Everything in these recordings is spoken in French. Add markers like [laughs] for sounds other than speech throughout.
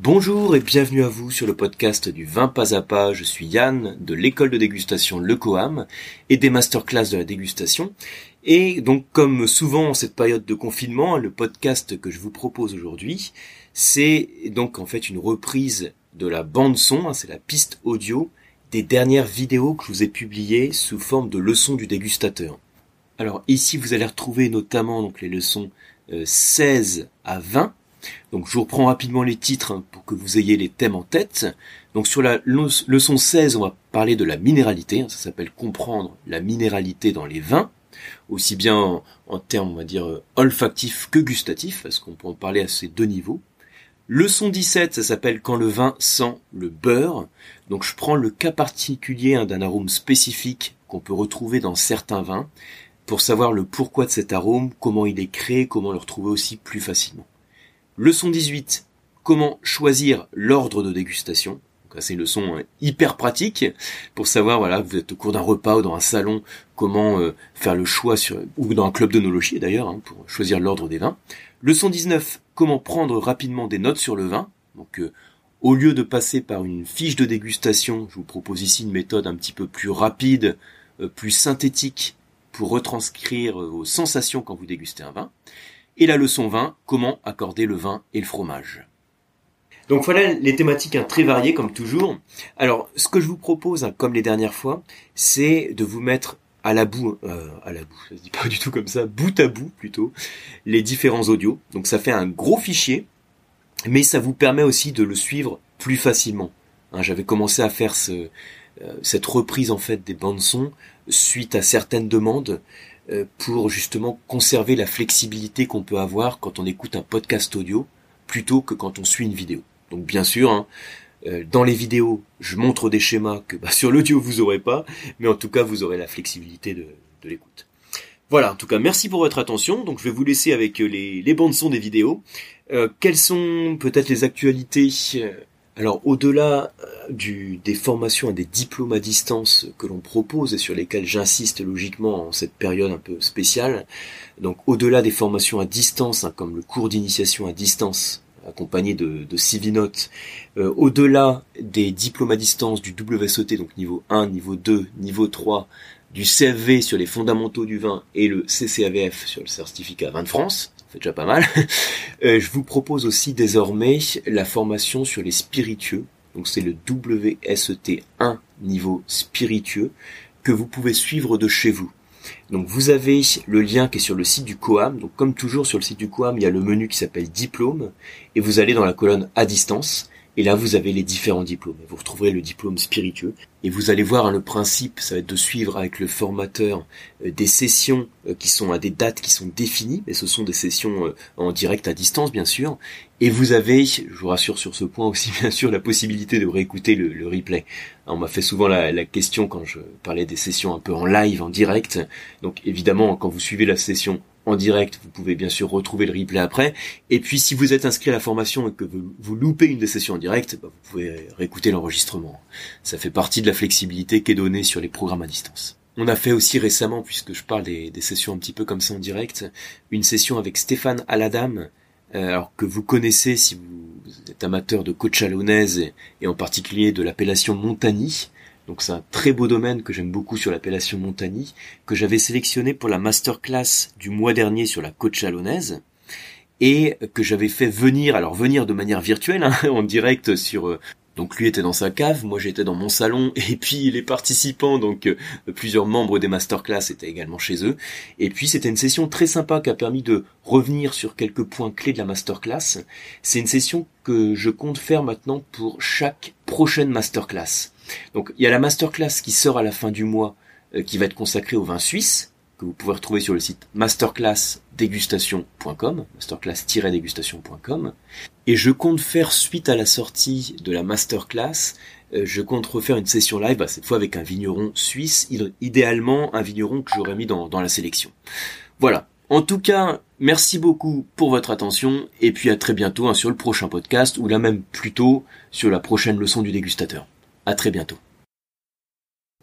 Bonjour et bienvenue à vous sur le podcast du vin pas à pas. Je suis Yann de l'école de dégustation Le Coam et des masterclass de la dégustation. Et donc comme souvent en cette période de confinement, le podcast que je vous propose aujourd'hui, c'est donc en fait une reprise de la bande son, hein, c'est la piste audio des dernières vidéos que je vous ai publiées sous forme de leçons du dégustateur. Alors ici vous allez retrouver notamment donc les leçons 16 euh, à 20. Donc je vous reprends rapidement les titres hein, pour que vous ayez les thèmes en tête. Donc sur la leçon 16, on va parler de la minéralité, hein, ça s'appelle comprendre la minéralité dans les vins, aussi bien en, termes on va dire euh, olfactifs que gustatifs, parce qu'on peut en parler à ces deux niveaux. Leçon 17, ça s'appelle quand le vin sent le beurre. Donc je prends le cas particulier hein, d'un arôme spécifique qu'on peut retrouver dans certains vins pour savoir le pourquoi de cet arôme, comment il est créé, comment le retrouver aussi plus facilement. Leçon 18, comment choisir l'ordre de dégustation. C'est une leçon hein, hyper pratique pour savoir, voilà, vous êtes au cours d'un repas ou dans un salon, comment euh, faire le choix sur, ou dans un club d'onologie d'ailleurs, hein, pour choisir l'ordre des vins. Leçon 19, comment prendre rapidement des notes sur le vin. Donc, euh, au lieu de passer par une fiche de dégustation, je vous propose ici une méthode un petit peu plus rapide, euh, plus synthétique pour retranscrire vos sensations quand vous dégustez un vin. Et la leçon 20, comment accorder le vin et le fromage. Donc voilà les thématiques hein, très variées comme toujours. Alors ce que je vous propose, hein, comme les dernières fois, c'est de vous mettre à la boue, euh, à la boue, ça se dit pas du tout comme ça, bout à bout plutôt, les différents audios. Donc ça fait un gros fichier, mais ça vous permet aussi de le suivre plus facilement. Hein, j'avais commencé à faire euh, cette reprise en fait des bandes son suite à certaines demandes pour justement conserver la flexibilité qu'on peut avoir quand on écoute un podcast audio plutôt que quand on suit une vidéo. Donc bien sûr, hein, euh, dans les vidéos, je montre des schémas que bah, [laughs] sur l'audio vous aurez pas, mais en tout cas vous aurez la flexibilité de, l'écoute. Voilà, en tout cas merci pour votre attention. Donc je vais vous laisser avec euh, les, les bandes son des vidéos. Euh, quelles sont peut-être les actualités alors au-delà du, des formations et des diplômes à distance que l'on propose et sur lesquels j'insiste logiquement en cette période un peu spéciale, donc au-delà des formations à distance, hein, comme le cours d'initiation à distance accompagné de, de Civinote, euh, au-delà des diplômes à distance du WSET, donc niveau 1, niveau 2, niveau 3, du CFV sur les fondamentaux du vin et le CCAVF sur le certificat vin de France, fait déjà pas mal, [laughs] euh, je vous propose aussi désormais la formation sur les spiritueux, donc c'est le WSET 1 niveau spiritueux, que vous pouvez suivre de chez vous. Donc vous avez le lien qui est sur le site du Coam. Donc comme toujours sur le site du Coam, il y a le menu qui s'appelle diplôme et vous allez dans la colonne à distance et là vous avez les différents diplômes. Vous retrouverez le diplôme spiritueux et vous allez voir hein, le principe, ça va être de suivre avec le formateur euh, des sessions euh, qui sont à des dates qui sont définies, mais ce sont des sessions euh, en direct à distance bien sûr. Et vous avez, je vous rassure sur ce point aussi [laughs] bien sûr, la possibilité de réécouter le, replay. On m'a fait souvent la, question quand je parlais des sessions un peu en live, en direct. Donc évidemment, quand vous suivez la session en direct, vous pouvez bien sûr retrouver le replay après. Et puis si vous êtes inscrit à la formation et que vous, loupez une des sessions en direct, bah, vous pouvez réécouter l'enregistrement. Ça fait partie de la flexibilité qui est donnée sur les programmes à distance. On a fait aussi récemment, puisque je parle des, sessions un petit peu comme ça en direct, une session avec Stéphane Aladam, euh, alors que vous connaissez si vous êtes amateur de chalonnaise et, et en particulier de l'appellation Montagny. Donc c'est un très beau domaine que j'aime beaucoup sur l'appellation Montagny, que j'avais sélectionné pour la masterclass du mois dernier sur la côte chalonnaise et que j'avais fait venir, alors venir de manière virtuelle, hein, [laughs] en direct sur euh, donc lui était dans sa cave, moi j'étais dans mon salon, [laughs] et puis les participants, donc euh, plusieurs membres des masterclass étaient également chez eux. Et puis c'était une session très sympa qui a permis de revenir sur quelques points clés de la masterclass. C'est une session que je compte faire maintenant pour chaque prochaine masterclass. Donc il y a la masterclass qui sort à la fin du mois, euh, qui va être consacrée au vin suisse, que vous pouvez retrouver sur le site masterclassdégustation.com, masterclass-dégustation.com. Et je compte faire suite à la sortie de la masterclass, euh, je compte refaire une session live, bah, cette fois avec un vigneron suisse, idéalement un vigneron que j'aurais mis dans, dans la sélection. Voilà. En tout cas, merci beaucoup pour votre attention et puis à très bientôt hein, sur le prochain podcast ou là même plutôt sur la prochaine leçon du dégustateur. À très bientôt.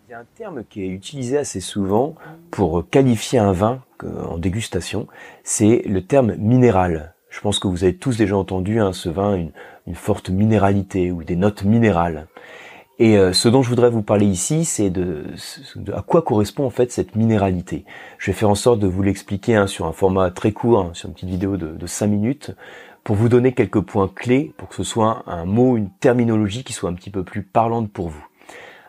Il y a un terme qui est utilisé assez souvent pour qualifier un vin en dégustation, c'est le terme minéral. Je pense que vous avez tous déjà entendu hein, ce vin, une, une, forte minéralité ou des notes minérales. Et euh, ce dont je voudrais vous parler ici, c'est de, à quoi correspond en fait cette minéralité. Je vais faire en sorte de vous l'expliquer hein, sur un format très court, hein, sur une petite vidéo de, de 5 minutes, pour vous donner quelques points clés, pour que ce soit un mot, une terminologie qui soit un petit peu plus parlante pour vous.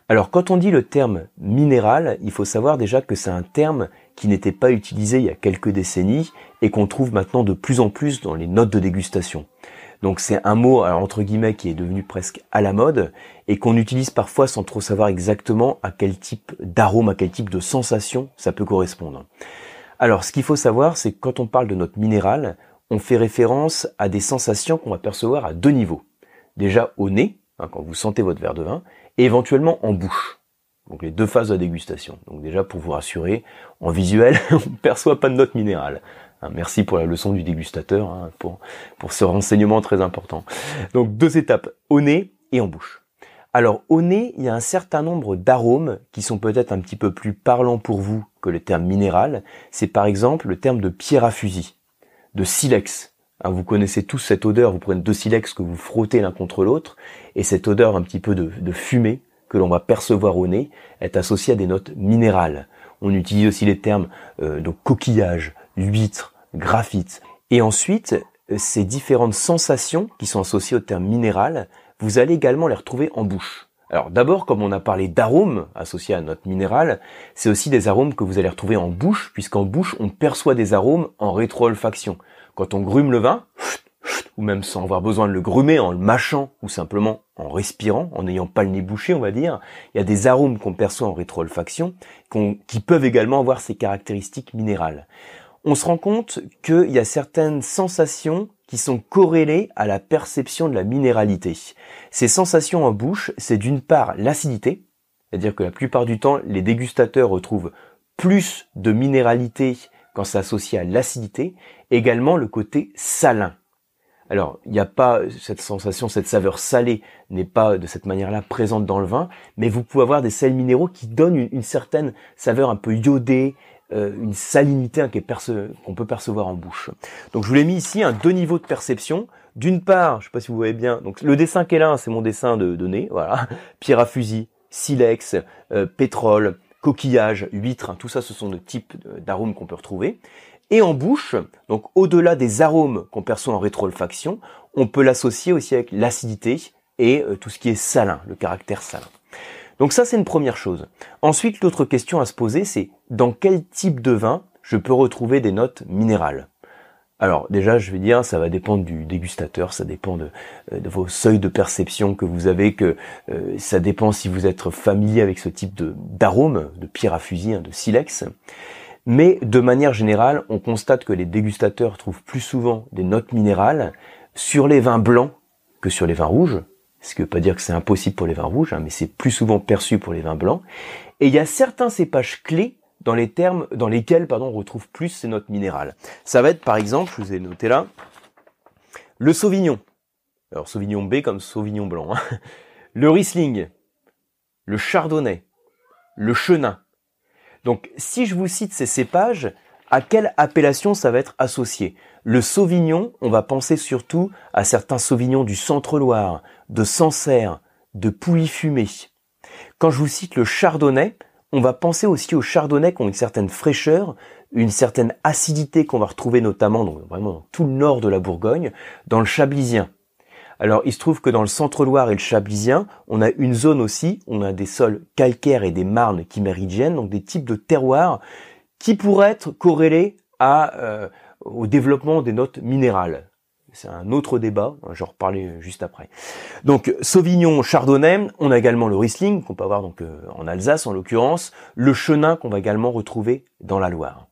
Alors quand on dit le terme minéral, il faut savoir déjà que c'est un terme qui n'était pas utilisé il y a quelques décennies et qu'on trouve maintenant de plus en plus dans les notes de dégustation. Donc c'est un mot entre guillemets qui est devenu presque à la mode et qu'on utilise parfois sans trop savoir exactement à quel type d'arôme, à quel type de sensation ça peut correspondre. Alors ce qu'il faut savoir, c'est que quand on parle de note minérale, on fait référence à des sensations qu'on va percevoir à deux niveaux. Déjà au nez, hein, quand vous sentez votre verre de vin, et éventuellement en bouche. Donc les deux phases de la dégustation. Donc déjà pour vous rassurer, en visuel, [laughs] on ne perçoit pas de note minérale. Hein, merci pour la leçon du dégustateur, hein, pour, ce renseignement très important. Donc deux étapes, au nez et en bouche. Alors au nez, il y a un certain nombre d'arômes qui sont peut-être un petit peu plus parlants pour vous que le terme minéral. C'est par exemple le terme de pierre à fusil, de silex. Hein, vous connaissez tous cette odeur, vous prenez deux silex que vous frottez l'un contre l'autre, et cette odeur un petit peu de, de fumée que l'on va percevoir au nez est associée à des notes minérales. On utilise aussi les termes euh, de coquillage, huître, graphite. Et ensuite, euh, ces différentes sensations qui sont associées au terme minéral, vous allez également les retrouver en bouche. Alors d'abord, comme on a parlé d'arômes associés à notre minéral, c'est aussi des arômes que vous allez retrouver en bouche, puisqu'en bouche, on perçoit des arômes en rétro-olfaction. Quand on grume le vin, ou même sans avoir besoin de le grumer, en le mâchant, ou simplement en respirant, en n'ayant pas le nez bouché, on va dire, il y a des arômes qu'on perçoit en rétro-olfaction, qui peuvent également avoir ces caractéristiques minérales on se rend compte qu'il y a certaines sensations qui sont corrélées à la perception de la minéralité. Ces sensations en bouche, c'est d'une part l'acidité, c'est-à-dire que la plupart du temps, les dégustateurs retrouvent plus de minéralité quand c'est associé à l'acidité, également le côté salin. Alors, il n'y a pas cette sensation, cette saveur salée n'est pas de cette manière-là présente dans le vin, mais vous pouvez avoir des sels minéraux qui donnent une, une certaine saveur un peu iodée, euh, une salinité hein, qu'on peut percevoir en bouche. Donc je vous l'ai mis ici, un deux niveaux de perception. D'une part, je sais pas si vous voyez bien, donc le dessin qui est là, c'est mon dessin de, nez, voilà, [laughs] pierre à fusil, silex, euh, pétrole, coquillage, huître, hein, tout ça ce sont des types d'arômes qu'on peut retrouver. Et en bouche, donc au-delà des arômes qu'on perçoit en rétroolfaction, on peut l'associer aussi avec l'acidité et euh, tout ce qui est salin, le caractère salin. Donc ça, c'est une première chose. Ensuite, l'autre question à se poser, c'est dans quel type de vin je peux retrouver des notes minérales? Alors déjà, je vais dire, ça va dépendre du dégustateur, ça dépend de, euh, vos seuils de perception que vous avez, que euh, ça dépend si vous êtes familier avec ce type d'arôme, de pierre à fusil, de silex. Mais de manière générale, on constate que les dégustateurs trouvent plus souvent des notes minérales sur les vins blancs que sur les vins rouges, ce qui ne veut pas dire que c'est impossible pour les vins rouges, hein, mais c'est plus souvent perçu pour les vins blancs. Et il y a certains cépages clés dans les termes dans lesquels pardon, on retrouve plus ces notes minérales. Ça va être par exemple, je vous ai noté là, le Sauvignon. Alors Sauvignon B comme Sauvignon blanc. Hein. Le Riesling, le Chardonnay, le Chenin. Donc si je vous cite ces cépages, à quelle appellation ça va être associé Le Sauvignon, on va penser surtout à certains Sauvignons du Centre-Loire, de Sancerre, de Pouilly-Fumé. Quand je vous cite le Chardonnay, on va penser aussi aux Chardonnay qui ont une certaine fraîcheur, une certaine acidité qu'on va retrouver notamment vraiment dans tout le nord de la Bourgogne, dans le Chablisien. Alors il se trouve que dans le centre-Loire et le Chablisien, on a une zone aussi, on a des sols calcaires et des marnes qui méridiennes, donc des types de terroirs qui pourraient être corrélés à, euh, au développement des notes minérales. C'est un autre débat, je vais en reparler juste après. Donc Sauvignon, Chardonnay, on a également le Riesling qu'on peut avoir donc euh, en Alsace en l'occurrence, le Chenin qu'on va également retrouver dans la Loire.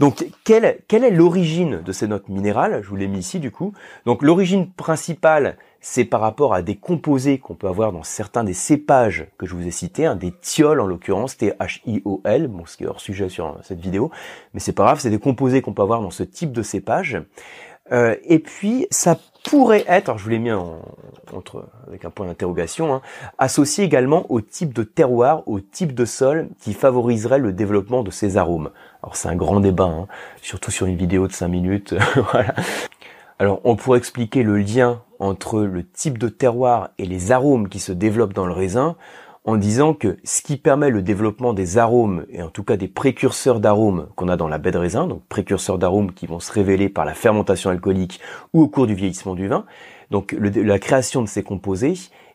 Donc quelle est l'origine de ces notes minérales? Je vous l'ai mis ici du coup. Donc l'origine principale, c'est par rapport à des composés qu'on peut avoir dans certains des cépages que je vous ai cités, hein, des thiols en l'occurrence, T-H-I-O-L, bon, ce qui est hors sujet sur cette vidéo, mais c'est pas grave, c'est des composés qu'on peut avoir dans ce type de cépage. Euh, et puis ça pourrait être, alors je vous l'ai mis en, entre avec un point d'interrogation, hein, associé également au type de terroir, au type de sol qui favoriserait le développement de ces arômes. Alors c'est un grand débat, hein, surtout sur une vidéo de 5 minutes. [laughs] voilà. Alors on pourrait expliquer le lien entre le type de terroir et les arômes qui se développent dans le raisin en disant que ce qui permet le développement des arômes, et en tout cas des précurseurs d'arômes qu'on a dans la baie de raisin, donc précurseurs d'arômes qui vont se révéler par la fermentation alcoolique ou au cours du vieillissement du vin, donc la création de ces composés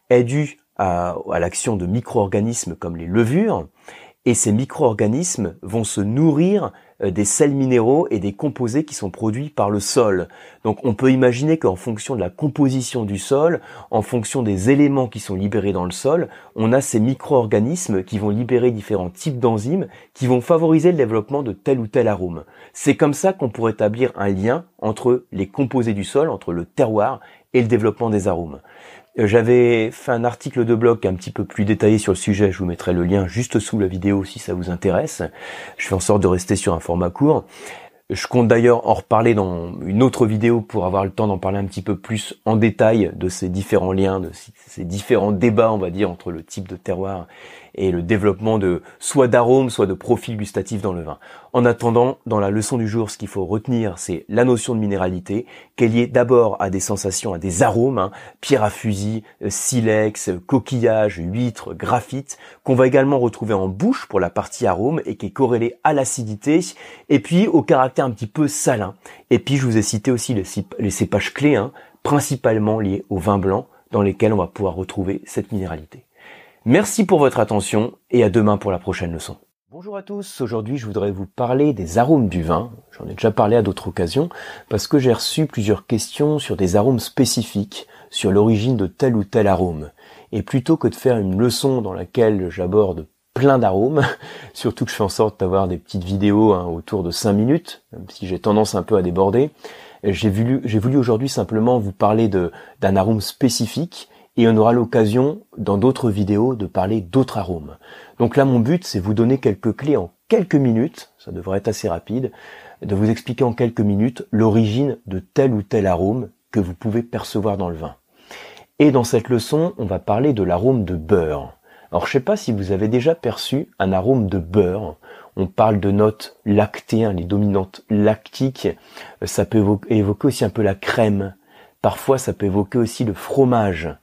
est due à, à l'action de micro-organismes comme les levures, et ces micro-organismes vont se nourrir euh, des sels minéraux et des composés qui sont produits par le sol. Donc on peut imaginer qu'en fonction de la composition du sol, en fonction des éléments qui sont libérés dans le sol, on a ces micro-organismes qui vont libérer différents types d'enzymes qui vont favoriser le développement de tel ou tel arôme. C'est comme ça qu'on pourrait établir un lien entre les composés du sol, entre le terroir et le développement des arômes. Euh, j'avais fait un article de blog un petit peu plus détaillé sur le sujet, je vous mettrai le lien juste sous la vidéo si ça vous intéresse. Je fais en sorte de rester sur un format court. Je compte d'ailleurs en reparler dans une autre vidéo pour avoir le temps d'en parler un petit peu plus en détail de ces différents liens, de ces différents débats, on va dire, entre le type de terroir et le développement de soit d'arômes, soit de profils gustatifs dans le vin. En attendant, dans la leçon du jour, ce qu'il faut retenir, c'est la notion de minéralité, qu'elle est d'abord à des sensations, à des arômes, hein, pierre à fusil, euh, silex, coquillage, huître, graphite, qu'on va également retrouver en bouche pour la partie arôme et qui est corrélée à l'acidité, et puis au caractère un petit peu salin. Et puis je vous ai cité aussi les, cépages clés, hein, principalement liés au vin blanc, dans lesquels on va pouvoir retrouver cette minéralité. Merci pour votre attention et à demain pour la prochaine leçon. Bonjour à tous, aujourd'hui je voudrais vous parler des arômes du vin. J'en ai déjà parlé à d'autres occasions parce que j'ai reçu plusieurs questions sur des arômes spécifiques, sur l'origine de tel ou tel arôme. Et plutôt que de faire une leçon dans laquelle j'aborde plein d'arômes, [laughs] surtout que je fais en sorte d'avoir des petites vidéos hein, autour de 5 minutes, même si j'ai tendance un peu à déborder, j'ai voulu, j'ai voulu aujourd'hui simplement vous parler d'un arôme spécifique et on aura l'occasion dans d'autres vidéos de parler d'autres arômes. Donc là mon but c'est vous donner quelques clés en quelques minutes, ça devrait être assez rapide, de vous expliquer en quelques minutes l'origine de tel ou tel arôme que vous pouvez percevoir dans le vin. Et dans cette leçon, on va parler de l'arôme de beurre. Alors je sais pas si vous avez déjà perçu un arôme de beurre. On parle de notes lactées, les dominantes lactiques. Ça peut évoquer aussi un peu la crème. Parfois ça peut évoquer aussi le fromage.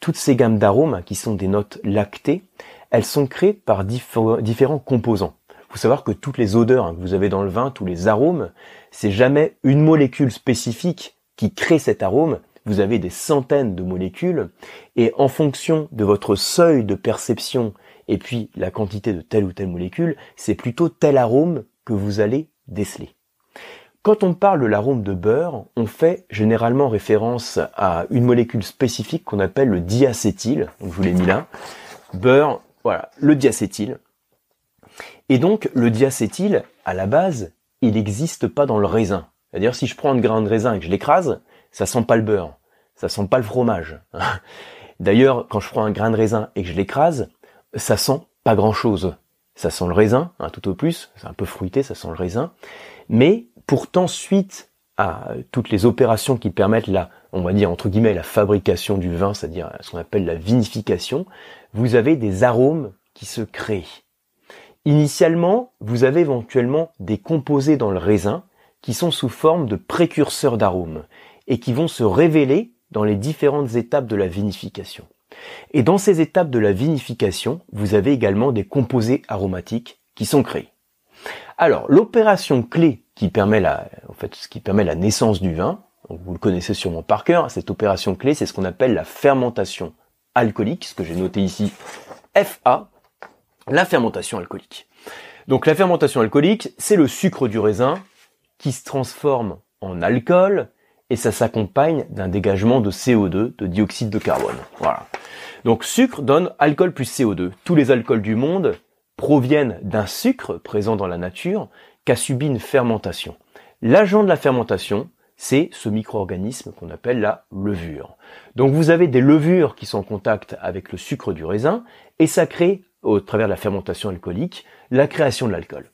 Toutes ces gammes d'arômes, qui sont des notes lactées, elles sont créées par différents composants. Il faut savoir que toutes les odeurs que vous avez dans le vin, tous les arômes, c'est jamais une molécule spécifique qui crée cet arôme. Vous avez des centaines de molécules et en fonction de votre seuil de perception et puis la quantité de telle ou telle molécule, c'est plutôt tel arôme que vous allez déceler. Quand on parle de l'arôme de beurre, on fait généralement référence à une molécule spécifique qu'on appelle le diacétyl. Je vous l'ai mis là. Beurre, voilà, le diacétyl. Et donc le diacétyl, à la base, il n'existe pas dans le raisin. C'est-à-dire si je prends un grain de raisin et que je l'écrase, ça sent pas le beurre, ça sent pas le fromage. [laughs] D'ailleurs, quand je prends un grain de raisin et que je l'écrase, ça sent pas grand-chose. Ça sent le raisin, tout au plus, c'est un peu fruité, ça sent le raisin. Mais Pourtant, suite à toutes les opérations qui permettent la, on va dire entre guillemets, la fabrication du vin, c'est-à-dire ce qu'on appelle la vinification, vous avez des arômes qui se créent. Initialement, vous avez éventuellement des composés dans le raisin qui sont sous forme de précurseurs d'arômes et qui vont se révéler dans les différentes étapes de la vinification. Et dans ces étapes de la vinification, vous avez également des composés aromatiques qui sont créés. Alors, l'opération clé qui permet la, en fait, ce qui permet la naissance du vin, vous le connaissez sûrement par cœur, cette opération clé, c'est ce qu'on appelle la fermentation alcoolique, ce que j'ai noté ici, FA, la fermentation alcoolique. Donc la fermentation alcoolique, c'est le sucre du raisin qui se transforme en alcool et ça s'accompagne d'un dégagement de CO2, de dioxyde de carbone. Voilà. Donc sucre donne alcool plus CO2. Tous les alcools du monde proviennent d'un sucre présent dans la nature qui a subi une fermentation. L'agent de la fermentation, c'est ce micro-organisme qu'on appelle la levure. Donc vous avez des levures qui sont en contact avec le sucre du raisin et ça crée, au travers de la fermentation alcoolique, la création de l'alcool.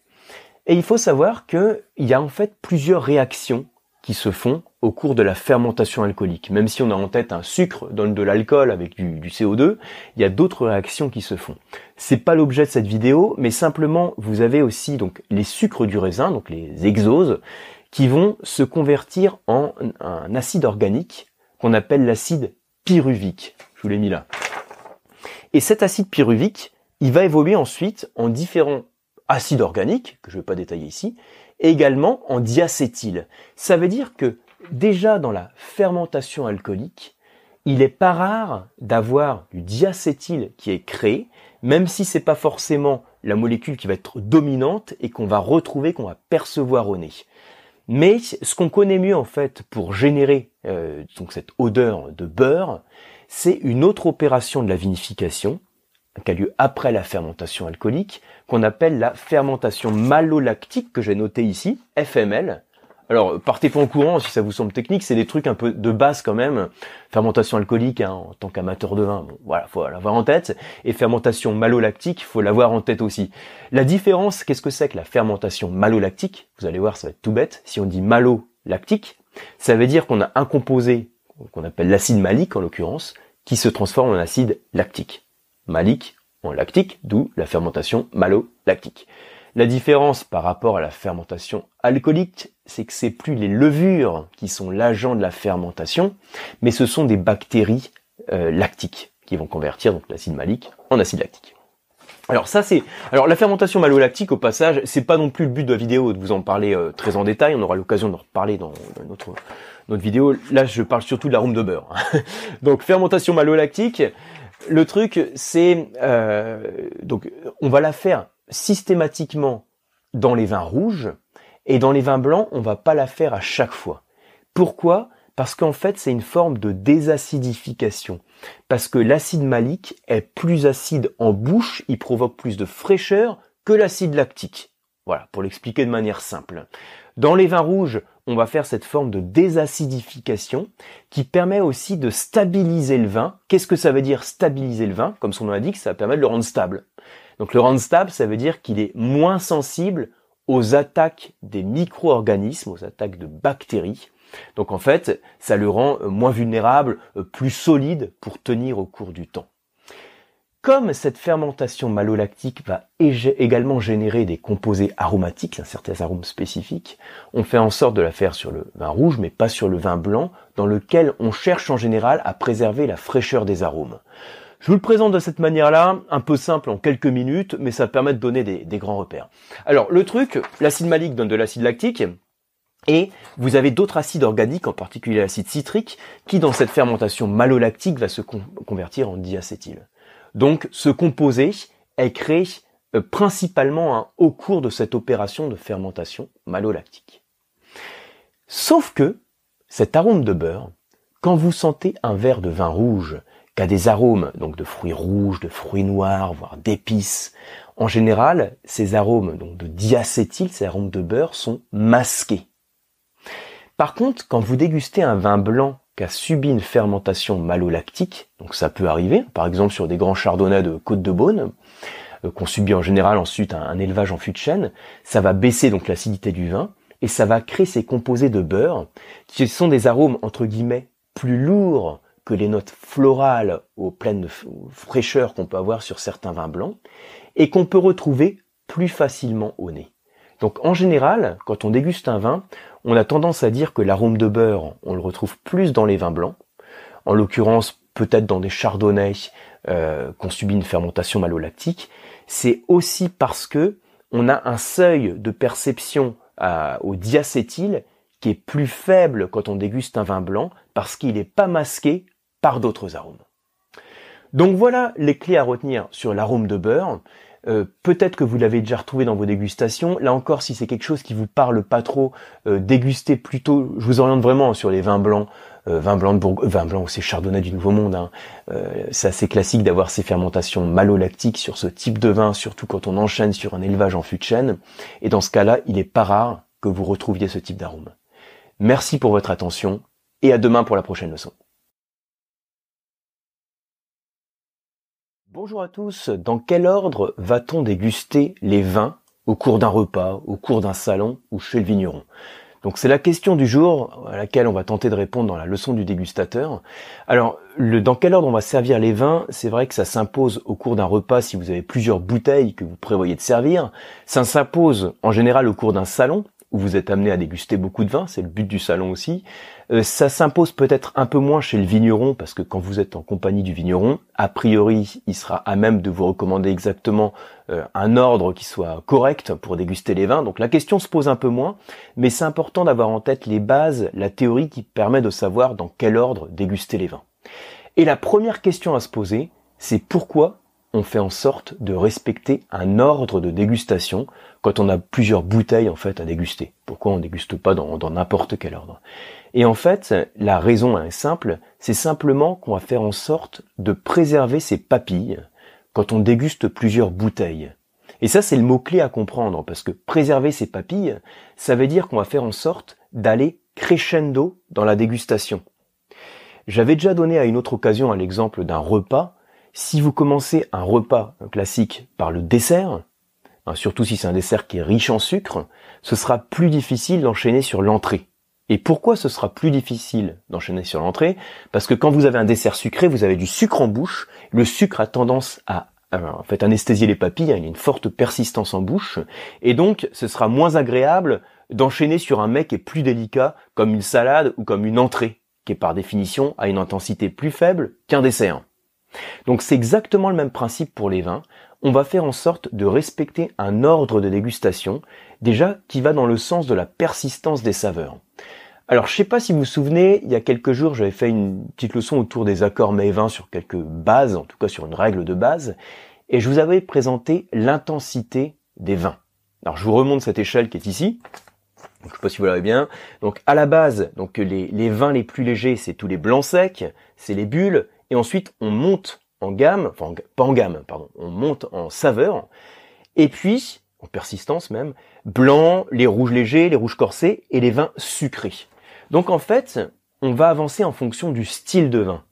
Et il faut savoir qu'il y a en fait plusieurs réactions qui se font au cours de la fermentation alcoolique. Même si on a en tête un sucre donne de l'alcool avec du, CO2, il y a d'autres réactions qui se font. C'est pas l'objet de cette vidéo, mais simplement vous avez aussi donc les sucres du raisin, donc les exoses, qui vont se convertir en un acide organique qu'on appelle l'acide pyruvique. Je vous l'ai mis là. Et cet acide pyruvique, il va évoluer ensuite en différents acides organiques, que je ne vais pas détailler ici, également en diacétyl. Ça veut dire que déjà dans la fermentation alcoolique, il n'est pas rare d'avoir du diacétyl qui est créé, même si c'est pas forcément la molécule qui va être dominante et qu'on va retrouver, qu'on va percevoir au nez. Mais ce qu'on connaît mieux en fait pour générer euh, donc cette odeur de beurre, c'est une autre opération de la vinification qui a lieu après la fermentation alcoolique, qu'on appelle la fermentation malolactique que j'ai noté ici, FML, alors, partez pas en courant si ça vous semble technique, c'est des trucs un peu de base quand même. Fermentation alcoolique, hein, en tant qu'amateur de vin, bon, voilà, faut l'avoir en tête. Et fermentation malolactique, faut l'avoir en tête aussi. La différence, qu'est-ce que c'est que la fermentation malolactique? Vous allez voir, ça va être tout bête. Si on dit malolactique, ça veut dire qu'on a un composé qu'on appelle l'acide malique en l'occurrence, qui se transforme en acide lactique. Malique en lactique, d'où la fermentation malolactique. La différence par rapport à la fermentation alcoolique, c'est que c'est plus les levures qui sont l'agent de la fermentation, mais ce sont des bactéries euh, lactiques qui vont convertir l'acide malique en acide lactique. Alors ça c'est alors la fermentation malolactique au passage, c'est pas non plus le but de la vidéo de vous en parler euh, très en détail, on aura l'occasion de reparler dans, notre notre vidéo. Là, je parle surtout de l'arôme de beurre. [laughs] donc fermentation malolactique, le truc c'est euh, donc on va la faire systématiquement dans les vins rouges et dans les vins blancs, on va pas la faire à chaque fois. Pourquoi? Parce qu'en fait, c'est une forme de désacidification. Parce que l'acide malique est plus acide en bouche, il provoque plus de fraîcheur que l'acide lactique. Voilà, pour l'expliquer de manière simple. Dans les vins rouges, on va faire cette forme de désacidification qui permet aussi de stabiliser le vin. Qu'est-ce que ça veut dire stabiliser le vin? Comme son nom l'indique, ça permet de le rendre stable. Donc le rendre stable, ça veut dire qu'il est moins sensible aux attaques des micro-organismes, aux attaques de bactéries. Donc en fait, ça le rend euh, moins vulnérable, euh, plus solide pour tenir au cours du temps. Comme cette fermentation malolactique va également générer des composés aromatiques, certains arômes spécifiques, on fait en sorte de la faire sur le vin rouge, mais pas sur le vin blanc, dans lequel on cherche en général à préserver la fraîcheur des arômes. Je vous le présente de cette manière-là, un peu simple en quelques minutes, mais ça permet de donner des, grands repères. Alors le truc, l'acide malique donne de l'acide lactique, et vous avez d'autres acides organiques, en particulier l'acide citrique, qui dans cette fermentation malolactique va se convertir en diacétyl. Donc ce composé est créé euh, principalement hein, au cours de cette opération de fermentation malolactique. Sauf que cet arôme de beurre, quand vous sentez un verre de vin rouge qu'à des arômes, donc de fruits rouges, de fruits noirs, voire d'épices. En général, ces arômes, donc de diacétyl, ces arômes de beurre, sont masqués. Par contre, quand vous dégustez un vin blanc qui a subi une fermentation malolactique, donc ça peut arriver, par exemple sur des grands chardonnays de Côte de Beaune, euh, qu'on subit en général ensuite un, un, élevage en fût de chêne, ça va baisser donc l'acidité du vin et ça va créer ces composés de beurre qui sont des arômes entre guillemets plus lourds que les notes florales aux pleines fraîcheur qu'on peut avoir sur certains vins blancs et qu'on peut retrouver plus facilement au nez. Donc en général, quand on déguste un vin, on a tendance à dire que l'arôme de beurre, on le retrouve plus dans les vins blancs, en l'occurrence peut-être dans des chardonnays euh, qu'on subit une fermentation malolactique. C'est aussi parce que on a un seuil de perception au diacétyl qui est plus faible quand on déguste un vin blanc parce qu'il n'est pas masqué par d'autres arômes. Donc voilà les clés à retenir sur l'arôme de beurre. Euh, peut-être que vous l'avez déjà retrouvé dans vos dégustations. Là encore, si c'est quelque chose qui vous parle pas trop, euh, dégustez plutôt. Je vous oriente vraiment sur les vins blancs, euh, vins blancs de Bourgogne, vins blancs ou ces chardonnays du Nouveau Monde. Hein. c'est assez classique d'avoir ces fermentations malolactiques sur ce type de vin, surtout quand on enchaîne sur un élevage en fût de chêne. Et dans ce cas-là, il est pas rare que vous retrouviez ce type d'arôme. Merci pour votre attention et à demain pour la prochaine leçon. Bonjour à tous, dans quel ordre va-t-on déguster les vins au cours d'un repas, au cours d'un salon ou chez le vigneron? Donc c'est la question du jour à laquelle on va tenter de répondre dans la leçon du dégustateur. Alors, le, dans quel ordre on va servir les vins? C'est vrai que ça s'impose au cours d'un repas si vous avez plusieurs bouteilles que vous prévoyez de servir. Ça s'impose en général au cours d'un salon où vous êtes amené à déguster beaucoup de vin, c'est le but du salon aussi. Euh, ça s'impose peut-être un peu moins chez le vigneron, parce que quand vous êtes en compagnie du vigneron, a priori, il sera à même de vous recommander exactement euh, un ordre qui soit correct pour déguster les vins. Donc la question se pose un peu moins, mais c'est important d'avoir en tête les bases, la théorie qui permet de savoir dans quel ordre déguster les vins. Et la première question à se poser, c'est pourquoi on fait en sorte de respecter un ordre de dégustation quand on a plusieurs bouteilles en fait à déguster. Pourquoi on déguste pas dans n'importe quel ordre? Et en fait, la raison est simple, c'est simplement qu'on va faire en sorte de préserver ses papilles quand on déguste plusieurs bouteilles. Et ça, c'est le mot-clé à comprendre, parce que préserver ses papilles, ça veut dire qu'on va faire en sorte d'aller crescendo dans la dégustation. J'avais déjà donné à une autre occasion l'exemple d'un repas. Si vous commencez un repas classique par le dessert, Hein, surtout si c'est un dessert qui est riche en sucre, ce sera plus difficile d'enchaîner sur l'entrée. Et pourquoi ce sera plus difficile d'enchaîner sur l'entrée? Parce que quand vous avez un dessert sucré, vous avez du sucre en bouche. Le sucre a tendance à en fait anesthésier les papilles, hein, il a une forte persistance en bouche, et donc ce sera moins agréable d'enchaîner sur un mec qui est plus délicat, comme une salade ou comme une entrée, qui est par définition à une intensité plus faible qu'un dessert. Donc c'est exactement le même principe pour les vins on va faire en sorte de respecter un ordre de dégustation, déjà qui va dans le sens de la persistance des saveurs. Alors je sais pas si vous vous souvenez, il y a quelques jours j'avais fait une petite leçon autour des accords mets 20 sur quelques bases, en tout cas sur une règle de base, et je vous avais présenté l'intensité des vins. Alors je vous remonte cette échelle qui est ici. je sais pas si vous l'avez bien. Donc à la base, donc les vins les plus légers, c'est tous les blancs secs, c'est les bulles, et ensuite on monte en gamme, enfin pas en gamme, pardon, on monte en saveur, et puis, en persistance même, blanc, les rouges légers, les rouges corsés et les vins sucrés. Donc en fait, on va avancer en fonction du style de vin.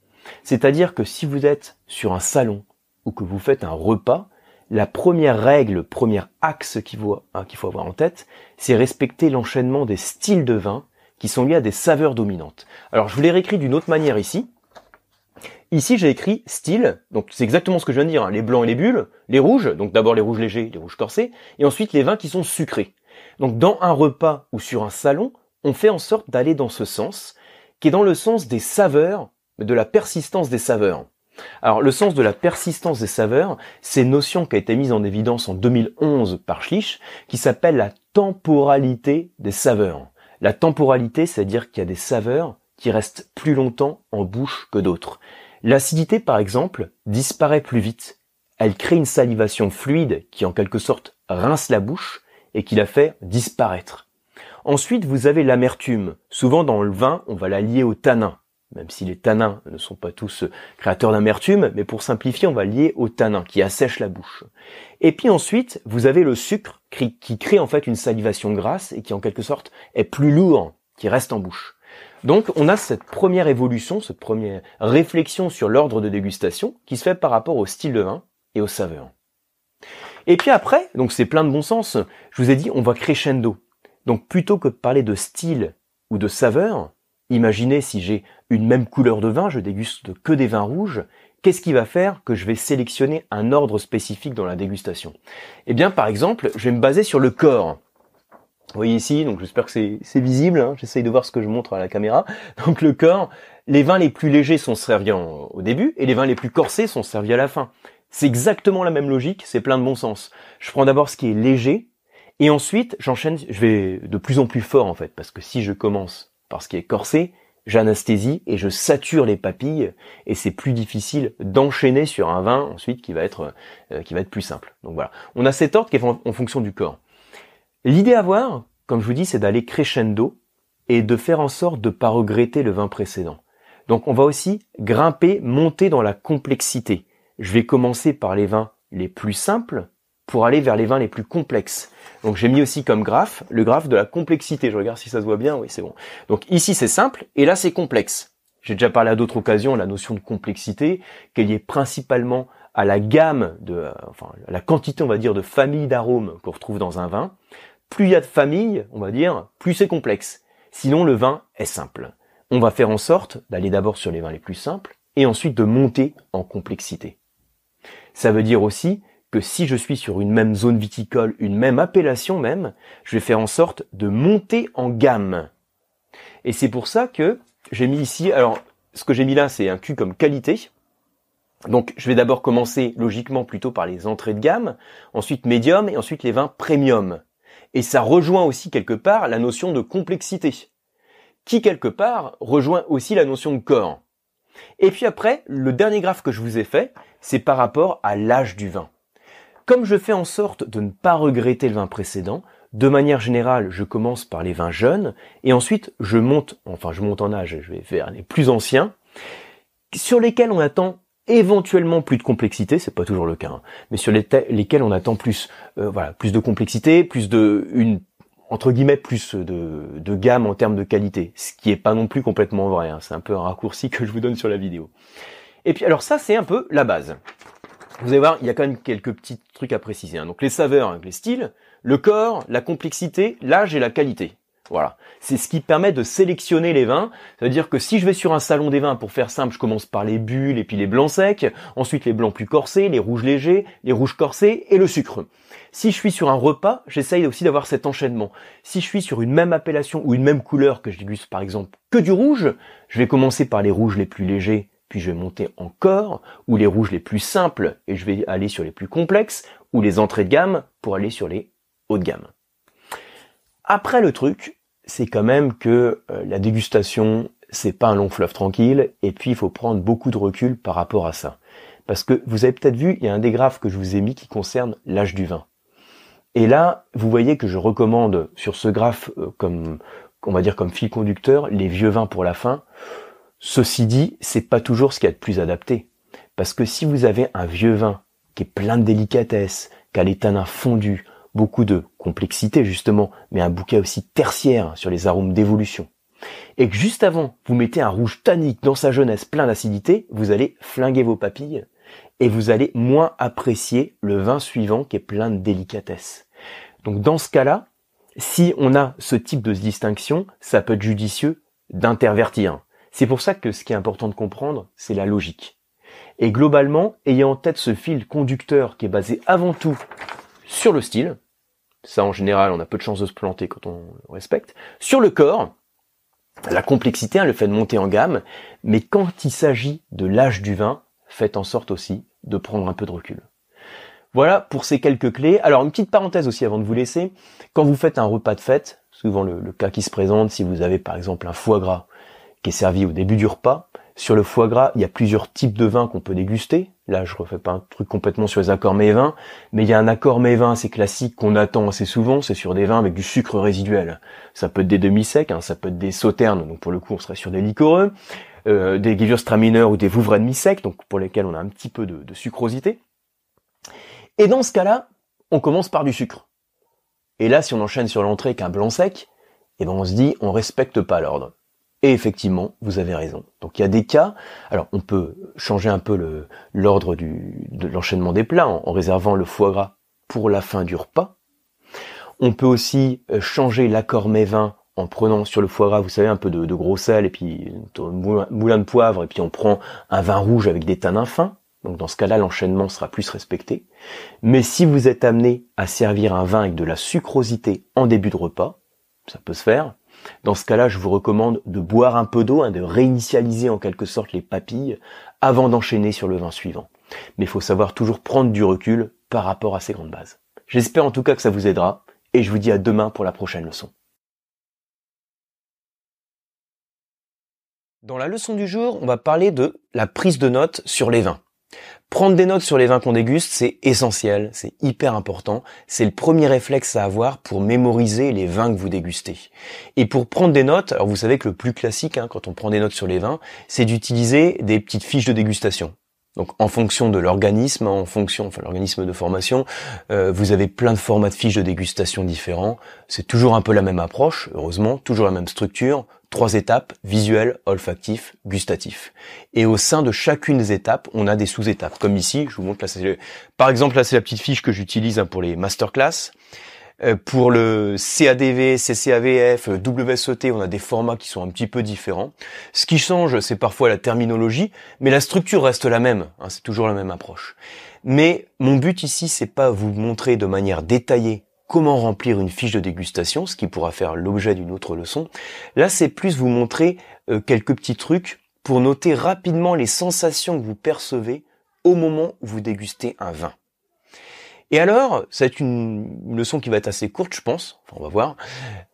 C'est-à-dire que si vous êtes sur un salon ou que vous faites un repas, la première règle, le premier axe qu'il faut, hein, qu'il faut avoir en tête, c'est respecter l'enchaînement des styles de vin qui sont liés à des saveurs dominantes. Alors je vous l'ai réécrit d'une autre manière ici. Ici, j'ai écrit style, donc c'est exactement ce que je viens de dire, hein. les blancs et les bulles, les rouges, donc d'abord les rouges légers, les rouges corsés, et ensuite les vins qui sont sucrés. Donc dans un repas ou sur un salon, on fait en sorte d'aller dans ce sens, qui est dans le sens des saveurs, de la persistance des saveurs. Alors le sens de la persistance des saveurs, c'est une notion qui a été mise en évidence en 2011 par Schlich, qui s'appelle la temporalité des saveurs. La temporalité, c'est-à-dire qu'il y a des saveurs qui restent plus longtemps en bouche que d'autres. L'acidité, par exemple, disparaît plus vite. Elle crée une salivation fluide qui, en quelque sorte, rince la bouche et qui la fait disparaître. Ensuite, vous avez l'amertume. Souvent, dans le vin, on va la lier au tanin. Même si les tanins ne sont pas tous créateurs d'amertume, mais pour simplifier, on va lier au tanin qui assèche la bouche. Et puis ensuite, vous avez le sucre qui crée en fait une salivation grasse et qui en quelque sorte est plus lourd, qui reste en bouche. Donc on a cette première évolution, cette première réflexion sur l'ordre de dégustation qui se fait par rapport au style de vin et aux saveurs. Et puis après, donc c'est plein de bon sens, je vous ai dit on va crescendo. Donc plutôt que de parler de style ou de saveur, imaginez si j'ai une même couleur de vin, je déguste que des vins rouges, qu'est-ce qui va faire que je vais sélectionner un ordre spécifique dans la dégustation? Eh bien par exemple, je vais me baser sur le corps. Vous voyez ici, donc j'espère que c'est visible, hein. j'essaye de voir ce que je montre à la caméra. [laughs] Donc le corps, les vins les plus légers sont servis au début et les vins les plus corsés sont servis à la fin. C'est exactement la même logique, c'est plein de bon sens. Je prends d'abord ce qui est léger et ensuite j'enchaîne, je vais de plus en plus fort en fait, parce que si je commence par ce qui est corsé, j'anesthésie et je sature les papilles et c'est plus difficile d'enchaîner sur un vin ensuite qui va être euh, qui va être plus simple. Donc voilà, on a cet ordre qui est en fonction du corps. L'idée à voir, comme je vous dis, c'est d'aller crescendo et de faire en sorte de ne pas regretter le vin précédent. Donc on va aussi grimper, monter dans la complexité. Je vais commencer par les vins les plus simples pour aller vers les vins les plus complexes. Donc j'ai mis aussi comme graphe le graphe de la complexité. Je regarde si ça se voit bien. Oui, c'est bon. Donc ici c'est simple et là c'est complexe. J'ai déjà parlé à d'autres occasions la notion de complexité, qu'elle est principalement à la gamme de, enfin, la quantité, on va dire, de familles d'arômes qu'on retrouve dans un vin plus il y a de familles, on va dire, plus c'est complexe. Sinon, le vin est simple. On va faire en sorte d'aller d'abord sur les vins les plus simples et ensuite de monter en complexité. Ça veut dire aussi que si je suis sur une même zone viticole, une même appellation même, je vais faire en sorte de monter en gamme. Et c'est pour ça que j'ai mis ici, alors ce que j'ai mis là c'est un Q comme qualité. Donc je vais d'abord commencer logiquement plutôt par les entrées de gamme, ensuite médium et ensuite les vins premium. Et ça rejoint aussi quelque part la notion de complexité, qui quelque part rejoint aussi la notion de corps. Et puis après, le dernier graphe que je vous ai fait, c'est par rapport à l'âge du vin. Comme je fais en sorte de ne pas regretter le vin précédent, de manière générale, je commence par les vins jeunes et ensuite je monte, enfin je monte en âge, je vais vers les plus anciens, sur lesquels on attend éventuellement plus de complexité, c'est pas toujours le cas, hein, mais sur lesquels on attend plus, euh, voilà, plus de complexité, plus de une entre guillemets plus de, de, gamme en termes de qualité, ce qui est pas non plus complètement vrai. Hein, c'est un peu un raccourci que je vous donne sur la vidéo. Et puis alors ça c'est un peu la base. Vous allez voir, il y a quand même quelques petits trucs à préciser. Hein. Donc les saveurs, les styles, le corps, la complexité, l'âge et la qualité. Voilà. C'est ce qui permet de sélectionner les vins. Ça veut dire que si je vais sur un salon des vins, pour faire simple, je commence par les bulles et puis les blancs secs, ensuite les blancs plus corsés, les rouges légers, les rouges corsés et le sucre. Si je suis sur un repas, j'essaye aussi d'avoir cet enchaînement. Si je suis sur une même appellation ou une même couleur que je déguste par exemple que du rouge, je vais commencer par les rouges les plus légers puis je vais monter encore, ou les rouges les plus simples, et je vais aller sur les plus complexes, ou les entrées de gamme pour aller sur les hauts de gamme. Après le truc, c'est quand même que euh, la dégustation, c'est pas un long fleuve tranquille, et puis il faut prendre beaucoup de recul par rapport à ça. Parce que vous avez peut-être vu, il y a un des graphes que je vous ai mis qui concerne l'âge du vin. Et là, vous voyez que je recommande sur ce graphe euh, comme, on va dire comme fil conducteur, les vieux vins pour la fin. Ceci dit, c'est pas toujours ce qui est de plus adapté. Parce que si vous avez un vieux vin qui est plein de délicatesse, qui a les tanins fondus, beaucoup de complexité justement, mais un bouquet aussi tertiaire sur les arômes d'évolution, et que juste avant vous mettez un rouge tannique dans sa jeunesse plein d'acidité, vous allez flinguer vos papilles et vous allez moins apprécier le vin suivant qui est plein de délicatesse. Donc dans ce cas-là, si on a ce type de distinction, ça peut être judicieux d'intervertir. C'est pour ça que ce qui est important de comprendre, c'est la logique. Et globalement, ayant en tête ce fil conducteur qui est basé avant tout sur le style, ça en général on a peu de chances de se planter quand on le respecte, sur le corps, la complexité, hein, le fait de monter en gamme, mais quand il s'agit de l'âge du vin, faites en sorte aussi de prendre un peu de recul. Voilà pour ces quelques clés. Alors une petite parenthèse aussi avant de vous laisser, quand vous faites un repas de fête, souvent le cas qui se présente, si vous avez par exemple un foie gras qui est servi au début du repas. Sur le foie gras, il y a plusieurs types de vins qu'on peut déguster. Là, je refais pas un truc complètement sur les accords mets vins, mais il y a un accord mets vins assez classique qu'on attend assez souvent, c'est sur des vins avec du sucre résiduel. Ça peut être des demi-secs, hein, ça peut être des sauternes, donc pour le coup on serait sur des liquoreux, euh, des gewürztraminer ou des vouvres demi-secs, donc pour lesquels on a un petit peu de, de sucrosité. Et dans ce cas-là, on commence par du sucre. Et là, si on enchaîne sur l'entrée qu'un blanc sec, eh ben on se dit on respecte pas l'ordre. Et effectivement, vous avez raison. Donc il y a des cas. Alors on peut changer un peu l'ordre de l'enchaînement des plats en, réservant le foie gras pour la fin du repas. On peut aussi euh, changer l'accord mets-vin en prenant sur le foie gras, vous savez, un peu de, gros sel et puis un moulin de poivre et puis on prend un vin rouge avec des tanins fins. Donc dans ce cas-là, l'enchaînement sera plus respecté. Mais si vous êtes amené à servir un vin avec de la sucrosité en début de repas, ça peut se faire, dans ce cas-là, je vous recommande de boire un peu d'eau, hein, de réinitialiser en quelque sorte les papilles avant d'enchaîner sur le vin suivant. Mais il faut savoir toujours prendre du recul par rapport à ces grandes bases. J'espère en tout cas que ça vous aidera et je vous dis à demain pour la prochaine leçon. Dans la leçon du jour, on va parler de la prise de notes sur les vins. Prendre des notes sur les vins qu'on déguste, c'est essentiel, c'est hyper important. C'est le premier réflexe à avoir pour mémoriser les vins que vous dégustez. Et pour prendre des notes, alors vous savez que le plus classique hein, quand on prend des notes sur les vins, c'est d'utiliser des petites fiches de dégustation. Donc en fonction de l'organisme, en fonction, enfin l'organisme de formation, euh, vous avez plein de formats de fiches de dégustation différents. C'est toujours un peu la même approche, heureusement, toujours la même structure, trois étapes, visuel, olfactif, gustatif. Et au sein de chacune des étapes, on a des sous-étapes. Comme ici, je vous montre là, par exemple, là c'est la petite fiche que j'utilise hein, pour les masterclass. Euh, pour le CADV, CCAVF, WSET, on a des formats qui sont un petit peu différents. Ce qui change, c'est parfois la terminologie, mais la structure reste la même. Hein, c'est toujours la même approche. Mais mon but ici, c'est pas vous montrer de manière détaillée comment remplir une fiche de dégustation, ce qui pourra faire l'objet d'une autre leçon. Là, c'est plus vous montrer euh, quelques petits trucs pour noter rapidement les sensations que vous percevez au moment où vous dégustez un vin. Et alors, c'est une leçon qui va être assez courte, je pense. Enfin, on va voir.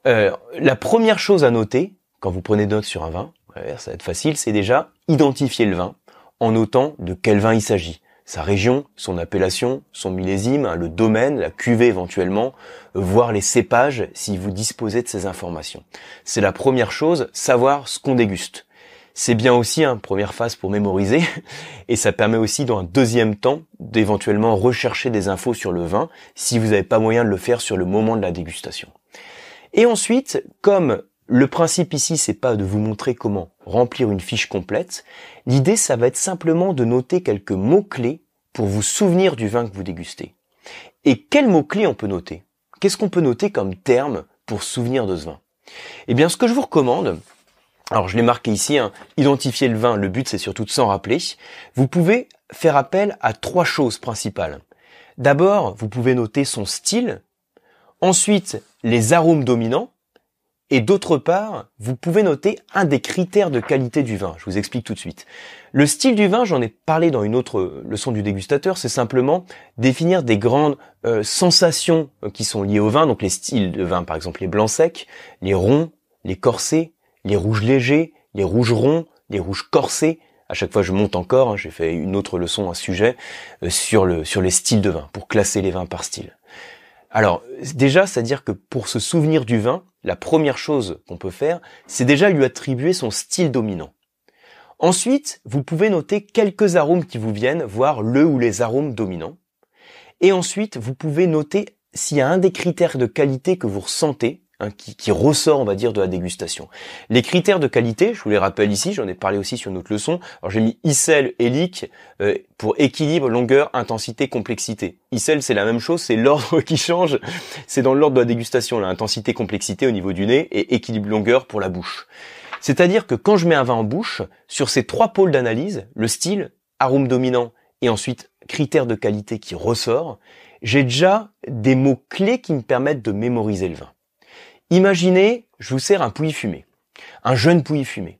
Euh, la première chose à noter quand vous prenez note sur un vin, ça va être facile, c'est déjà identifier le vin en notant de quel vin il s'agit. Sa région, son appellation, son millésime, hein, le domaine, la cuvée éventuellement, voir les cépages si vous disposez de ces informations. C'est la première chose, savoir ce qu'on déguste. C'est bien aussi une première phase pour mémoriser [laughs] et ça permet aussi dans un deuxième temps d'éventuellement rechercher des infos sur le vin si vous n'avez pas moyen de le faire sur le moment de la dégustation. Et ensuite, comme le principe ici, c'est pas de vous montrer comment remplir une fiche complète. L'idée, ça va être simplement de noter quelques mots-clés pour vous souvenir du vin que vous dégustez. Et quels mots-clés on peut noter? Qu'est-ce qu'on peut noter comme terme pour souvenir de ce vin? Eh bien, ce que je vous recommande, alors je l'ai marqué ici, hein, identifier le vin, le but c'est surtout de s'en rappeler. Vous pouvez faire appel à trois choses principales. D'abord, vous pouvez noter son style, ensuite les arômes dominants, et d'autre part, vous pouvez noter un des critères de qualité du vin. Je vous explique tout de suite. Le style du vin, j'en ai parlé dans une autre leçon du dégustateur, c'est simplement définir des grandes euh, sensations euh, qui sont liées au vin, donc les styles de vin, par exemple les blancs secs, les ronds, les corsés, les rouges légers, les rouges ronds, les rouges corsés. À chaque fois, je monte encore. Hein, j'ai fait une autre leçon, un sujet euh, sur le sur les styles de vin pour classer les vins par style. Alors déjà, c'est-à-dire que pour se souvenir du vin, la première chose qu'on peut faire, c'est déjà lui attribuer son style dominant. Ensuite, vous pouvez noter quelques arômes qui vous viennent, voir le ou les arômes dominants. Et ensuite, vous pouvez noter s'il y a un des critères de qualité que vous ressentez, Hein, qui, ressort, on va dire, de la dégustation. Les critères de qualité, je vous les rappelle ici, j'en ai parlé aussi sur notre leçon. Alors j'ai mis ICEL et LIC euh, pour équilibre, longueur, intensité, complexité. ICEL, c'est la même chose, c'est l'ordre [laughs] qui change. C'est dans l'ordre de la dégustation, la intensité, complexité au niveau du nez et équilibre, longueur pour la bouche. C'est-à-dire que quand je mets un vin en bouche, sur ces trois pôles d'analyse, le style, arôme dominant et ensuite critères de qualité qui ressort, j'ai déjà des mots clés qui me permettent de mémoriser le vin. Imaginez, je vous sers un pouilly fumé, un jeune pouilly fumé.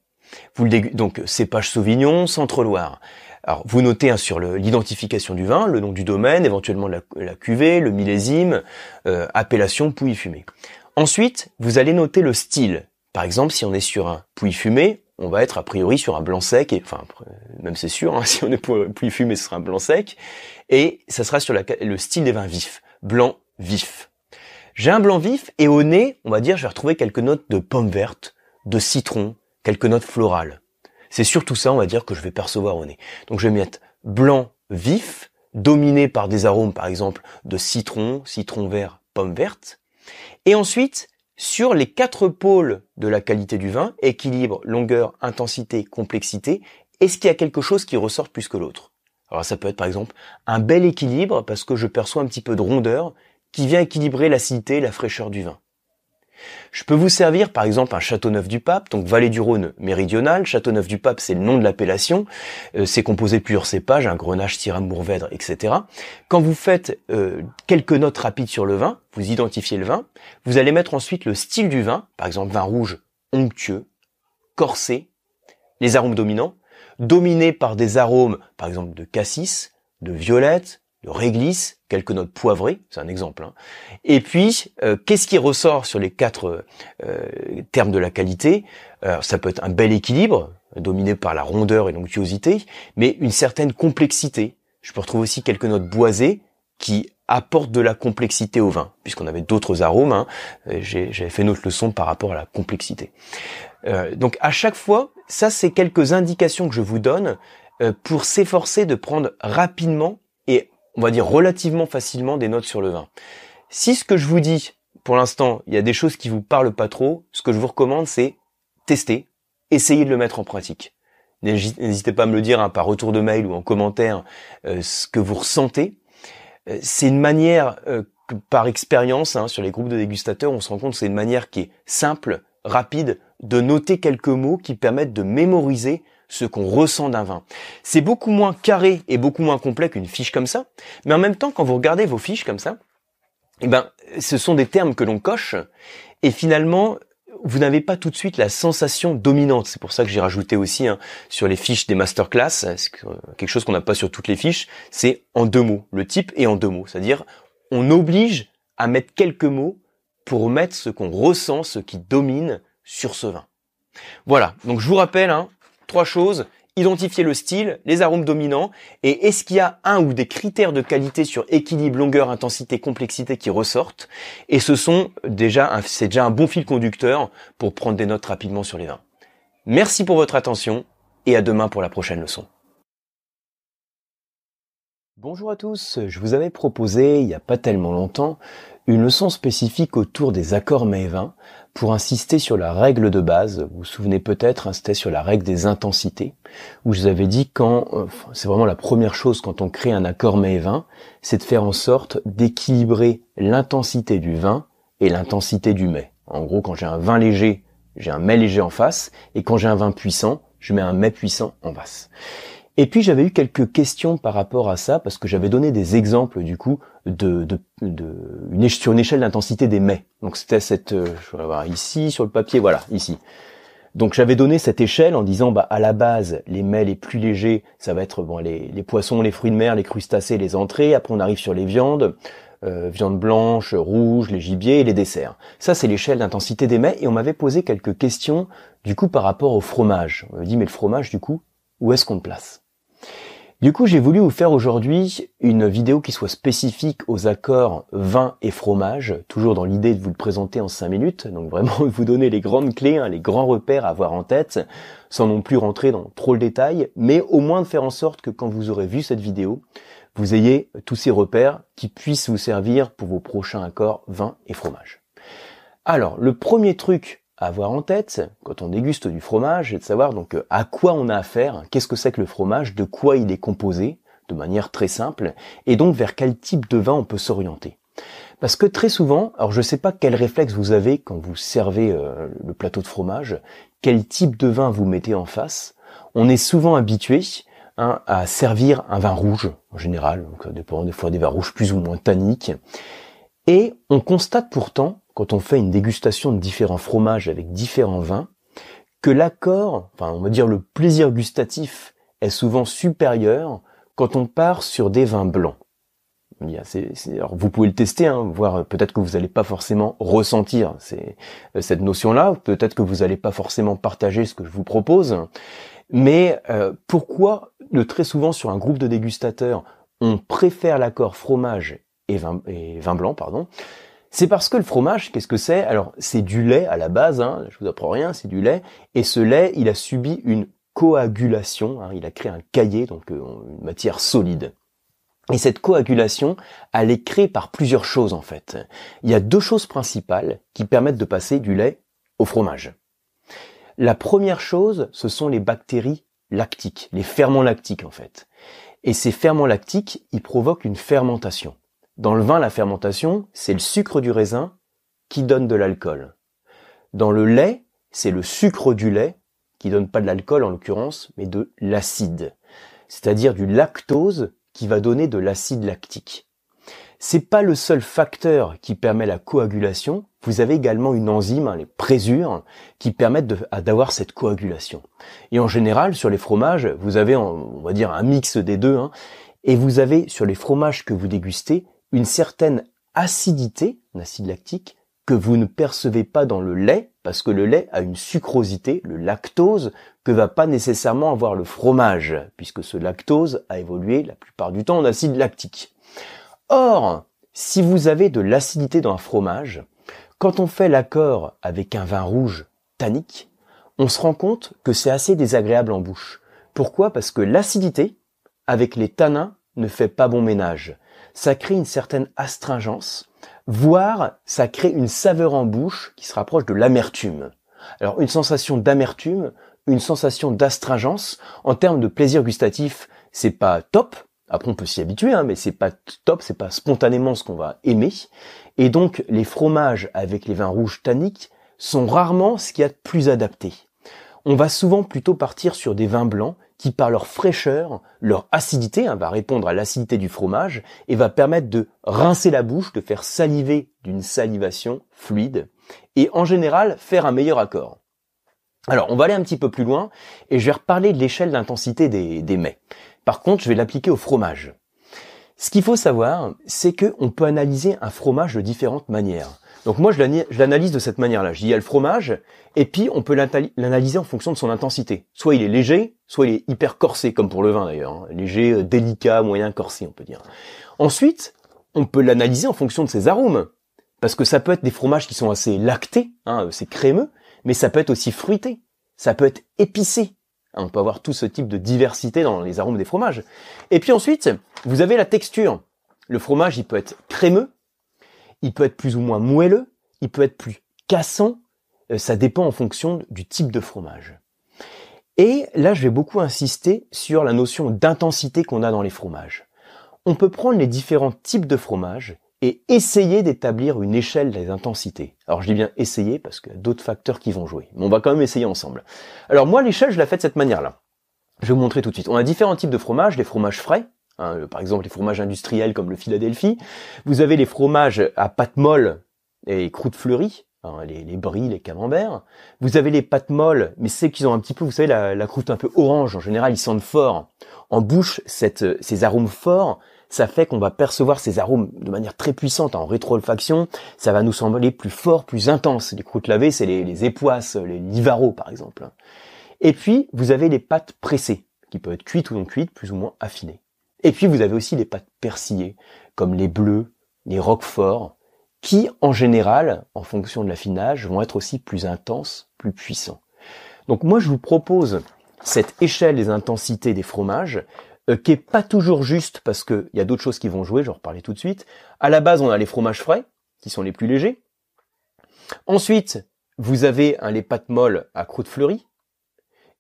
Vous le donc cépage Sauvignon, Centre-Loire. Alors vous notez hein, sur l'identification du vin, le nom du domaine, éventuellement la, cuvée, le millésime, euh, appellation pouilly fumé. Ensuite, vous allez noter le style. Par exemple, si on est sur un pouilly fumé, on va être a priori sur un blanc sec, et, enfin même c'est sûr, hein, [laughs] si on est pour pouilly fumé, ce sera un blanc sec, et ça sera sur le style des vins vifs, blanc vif. J'ai un blanc vif et au nez, on va dire, je vais retrouver quelques notes de pomme verte, de citron, quelques notes florales. C'est surtout ça, on va dire, que je vais percevoir au nez. Donc je vais mettre blanc vif, dominé par des arômes, par exemple, de citron, citron vert, pomme verte. Et ensuite, sur les quatre pôles de la qualité du vin, équilibre, longueur, intensité, complexité, est-ce qu'il y a quelque chose qui ressort plus que l'autre? Alors ça peut être par exemple un bel équilibre parce que je perçois un petit peu de rondeur qui vient équilibrer l'acidité et la fraîcheur du vin. Je peux vous servir par exemple un Châteauneuf-du-Pape, donc vallée du Rhône méridionale. Châteauneuf-du-Pape, c'est le nom de l'appellation. Euh, c'est composé plusieurs cépages, un Grenache, Syrah, Mourvèdre, etc. Quand vous faites euh, quelques notes rapides sur le vin, vous identifiez le vin, vous allez mettre ensuite le style du vin, par exemple vin rouge onctueux, corsé, les arômes dominants, dominés par des arômes, par exemple de cassis, de violette, réglisse, quelques notes poivrées, c'est un exemple. Hein. Et puis, euh, qu'est-ce qui ressort sur les quatre euh, termes de la qualité? Ça peut être un bel équilibre, dominé par la rondeur et l'onctuosité, mais une certaine complexité. Je peux retrouver aussi quelques notes boisées qui apportent de la complexité au vin, puisqu'on avait d'autres arômes. Hein. J'avais fait notre leçon par rapport à la complexité. Euh, donc à chaque fois, ça c'est quelques indications que je vous donne pour s'efforcer de prendre rapidement on va dire relativement facilement des notes sur le vin. Si ce que je vous dis, pour l'instant, il y a des choses qui vous parlent pas trop, ce que je vous recommande, c'est tester, essayer de le mettre en pratique. N'hésitez pas à me le dire hein, par retour de mail ou en commentaire euh, ce que vous ressentez. Euh, c'est une manière, euh, par expérience, hein, sur les groupes de dégustateurs, on se rend compte que c'est une manière qui est simple, rapide, de noter quelques mots qui permettent de mémoriser ce qu'on ressent d'un vin. C'est beaucoup moins carré et beaucoup moins complet qu'une fiche comme ça, mais en même temps, quand vous regardez vos fiches comme ça, eh ben, ce sont des termes que l'on coche, et finalement, vous n'avez pas tout de suite la sensation dominante. C'est pour ça que j'ai rajouté aussi hein, sur les fiches des masterclass, quelque chose qu'on n'a pas sur toutes les fiches, c'est en deux mots. Le type est en deux mots. C'est-à-dire, on oblige à mettre quelques mots pour mettre ce qu'on ressent, ce qui domine sur ce vin. Voilà, donc je vous rappelle, hein, trois choses, identifier le style, les arômes dominants, et est-ce qu'il y a un ou des critères de qualité sur équilibre, longueur, intensité, complexité qui ressortent, et ce sont déjà, c'est déjà un bon fil conducteur pour prendre des notes rapidement sur les vins. Merci pour votre attention, et à demain pour la prochaine leçon. Bonjour à tous, je vous avais proposé, il n'y a pas tellement longtemps, une leçon spécifique autour des accords mets pour insister sur la règle de base. Vous vous souvenez peut-être, hein, c'était sur la règle des intensités, où je vous avais dit quand, euh, c'est vraiment la première chose quand on crée un accord mets c'est de faire en sorte d'équilibrer l'intensité du vin et l'intensité du mets. En gros, quand j'ai un vin léger, j'ai un mets léger en face, et quand j'ai un vin puissant, je mets un mets puissant en face. Et puis j'avais eu quelques questions par rapport à ça parce que j'avais donné des exemples du coup de, de, de une, sur une échelle d'intensité des mets. Donc c'était cette, euh, je vais voir ici sur le papier, voilà ici. Donc j'avais donné cette échelle en disant bah à la base les mets les plus légers ça va être bon les, les poissons, les fruits de mer, les crustacés, les entrées. Après on arrive sur les viandes, euh, viande blanche, rouge, les gibiers et les desserts. Ça c'est l'échelle d'intensité des mets et on m'avait posé quelques questions du coup par rapport au fromage. On me dit mais le fromage du coup où est-ce qu'on le place? Du coup, j'ai voulu vous faire aujourd'hui une vidéo qui soit spécifique aux accords vin et fromage, toujours dans l'idée de vous le présenter en 5 minutes, donc vraiment [laughs] vous donner les grandes clés, hein, les grands repères à avoir en tête, sans non plus rentrer dans trop le détail, mais au moins de faire en sorte que quand vous aurez vu cette vidéo, vous ayez tous ces repères qui puissent vous servir pour vos prochains accords vin et fromage. Alors, le premier truc avoir en tête quand on déguste du fromage, c'est de savoir donc euh, à quoi on a affaire, qu'est-ce que c'est que le fromage, de quoi il est composé, de manière très simple, et donc vers quel type de vin on peut s'orienter. Parce que très souvent, alors je ne sais pas quel réflexe vous avez quand vous servez euh, le plateau de fromage, quel type de vin vous mettez en face. On est souvent habitué hein, à servir un vin rouge en général, donc ça dépend des fois des vins rouges plus ou moins tanniques, et on constate pourtant quand on fait une dégustation de différents fromages avec différents vins, que l'accord, enfin on va dire le plaisir gustatif est souvent supérieur quand on part sur des vins blancs. vous pouvez le tester, hein, voir peut-être que vous n'allez pas forcément ressentir cette notion-là, peut-être que vous n'allez pas forcément partager ce que je vous propose, mais euh, pourquoi le très souvent sur un groupe de dégustateurs, on préfère l'accord fromage et vin, et vin blanc, pardon, c'est parce que le fromage, qu'est-ce que c'est? Alors, c'est du lait à la base, hein, je vous apprends rien, c'est du lait, et ce lait, il a subi une coagulation, hein, il a créé un cahier, donc euh, une matière solide. Et cette coagulation, elle est créée par plusieurs choses en fait. Il y a deux choses principales qui permettent de passer du lait au fromage. La première chose, ce sont les bactéries lactiques, les ferments lactiques en fait. Et ces ferments lactiques, ils provoquent une fermentation. Dans le vin, la fermentation, c'est le sucre du raisin qui donne de l'alcool. Dans le lait, c'est le sucre du lait qui donne pas de l'alcool en l'occurrence, mais de l'acide. C'est-à-dire du lactose qui va donner de l'acide lactique. C'est pas le seul facteur qui permet la coagulation. Vous avez également une enzyme, hein, les présures, qui permettent d'avoir cette coagulation. Et en général, sur les fromages, vous avez, on va dire, un mix des deux. Hein, et vous avez, sur les fromages que vous dégustez, une certaine acidité, un acide lactique, que vous ne percevez pas dans le lait, parce que le lait a une sucrosité, le lactose, que va pas nécessairement avoir le fromage, puisque ce lactose a évolué la plupart du temps en acide lactique. Or, si vous avez de l'acidité dans un fromage, quand on fait l'accord avec un vin rouge tannique, on se rend compte que c'est assez désagréable en bouche. Pourquoi? Parce que l'acidité, avec les tanins, ne fait pas bon ménage ça crée une certaine astringence, voire ça crée une saveur en bouche qui se rapproche de l'amertume. Alors une sensation d'amertume, une sensation d'astringence, en termes de plaisir gustatif, c'est pas top. Après on peut s'y habituer, hein, mais c'est pas top, c'est pas spontanément ce qu'on va aimer. Et donc les fromages avec les vins rouges tanniques sont rarement ce qu'il y a de plus adapté. on va souvent plutôt partir sur des vins blancs qui, par leur fraîcheur, leur acidité, hein, va répondre à l'acidité du fromage et va permettre de rincer la bouche, de faire saliver d'une salivation fluide et en général faire un meilleur accord. Alors, on va aller un petit peu plus loin et je vais reparler de l'échelle d'intensité des, des mets. Par contre, je vais l'appliquer au fromage. Ce qu'il faut savoir, c'est qu'on peut analyser un fromage de différentes manières. Donc moi, je l'analyse de cette manière-là. Je il y a le fromage, et puis on peut l'analyser en fonction de son intensité. Soit il est léger, soit il est hyper corsé, comme pour le vin d'ailleurs. Hein. Léger, euh, délicat, moyen, corsé, on peut dire. Ensuite, on peut l'analyser en fonction de ses arômes. Parce que ça peut être des fromages qui sont assez lactés, hein, c'est crémeux, mais ça peut être aussi fruité, ça peut être épicé. Hein, on peut avoir tout ce type de diversité dans les arômes des fromages. Et puis ensuite, vous avez la texture. Le fromage, il peut être crémeux, il peut être plus ou moins moelleux, il peut être plus cassant, euh, ça dépend en fonction du type de fromage. Et là, je vais beaucoup insister sur la notion d'intensité qu'on a dans les fromages. On peut prendre les différents types de fromages et essayer d'établir une échelle des intensités. Alors je dis bien essayer parce qu'il y a d'autres facteurs qui vont jouer. Mais on va quand même essayer ensemble. Alors moi, l'échelle, je la fais de cette manière-là. Je vais vous montrer tout de suite. On a différents types de fromages, les fromages frais, Hein, par exemple les fromages industriels comme le Philadelphie. Vous avez les fromages à pâte molle et croûte fleurie, hein, les, les brie, les camemberts. Vous avez les pâtes molles, mais c'est qu'ils ont un petit peu, vous savez, la, croûte un peu orange. En général, ils sentent fort. En bouche, ces arômes forts, ça fait qu'on va percevoir ces arômes de manière très puissante en rétro-olfaction. Ça va nous sembler plus fort, plus intense. Les croûtes lavées, c'est les, les époisses, les livaros par exemple. Et puis, vous avez les pâtes pressées, qui peuvent être cuites ou non cuites, plus ou moins affinées. Et puis vous avez aussi les pâtes persillées, comme les bleus, les roqueforts, qui en général, en fonction de l'affinage, vont être aussi plus intenses, plus puissants. Donc moi je vous propose cette échelle des intensités des fromages, euh, qui est pas toujours juste parce qu'il y a d'autres choses qui vont jouer, je vais en reparler tout de suite. À la base, on a les fromages frais, qui sont les plus légers. Ensuite, vous avez les pâtes molles à croûte fleurie,